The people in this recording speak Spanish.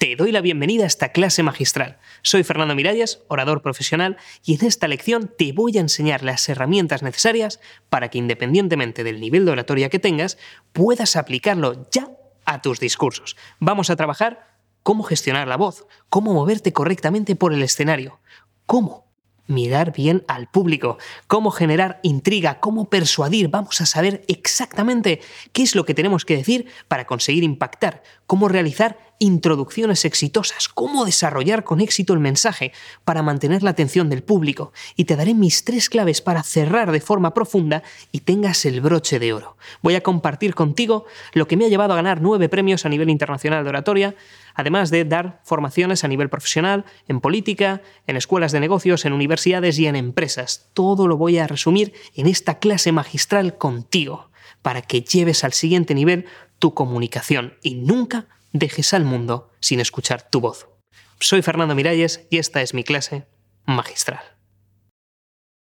Te doy la bienvenida a esta clase magistral. Soy Fernando Miralles, orador profesional, y en esta lección te voy a enseñar las herramientas necesarias para que independientemente del nivel de oratoria que tengas, puedas aplicarlo ya a tus discursos. Vamos a trabajar cómo gestionar la voz, cómo moverte correctamente por el escenario, cómo mirar bien al público, cómo generar intriga, cómo persuadir. Vamos a saber exactamente qué es lo que tenemos que decir para conseguir impactar, cómo realizar introducciones exitosas, cómo desarrollar con éxito el mensaje para mantener la atención del público. Y te daré mis tres claves para cerrar de forma profunda y tengas el broche de oro. Voy a compartir contigo lo que me ha llevado a ganar nueve premios a nivel internacional de oratoria, además de dar formaciones a nivel profesional, en política, en escuelas de negocios, en universidades y en empresas. Todo lo voy a resumir en esta clase magistral contigo, para que lleves al siguiente nivel tu comunicación y nunca dejes al mundo sin escuchar tu voz. Soy Fernando Miralles y esta es mi clase magistral.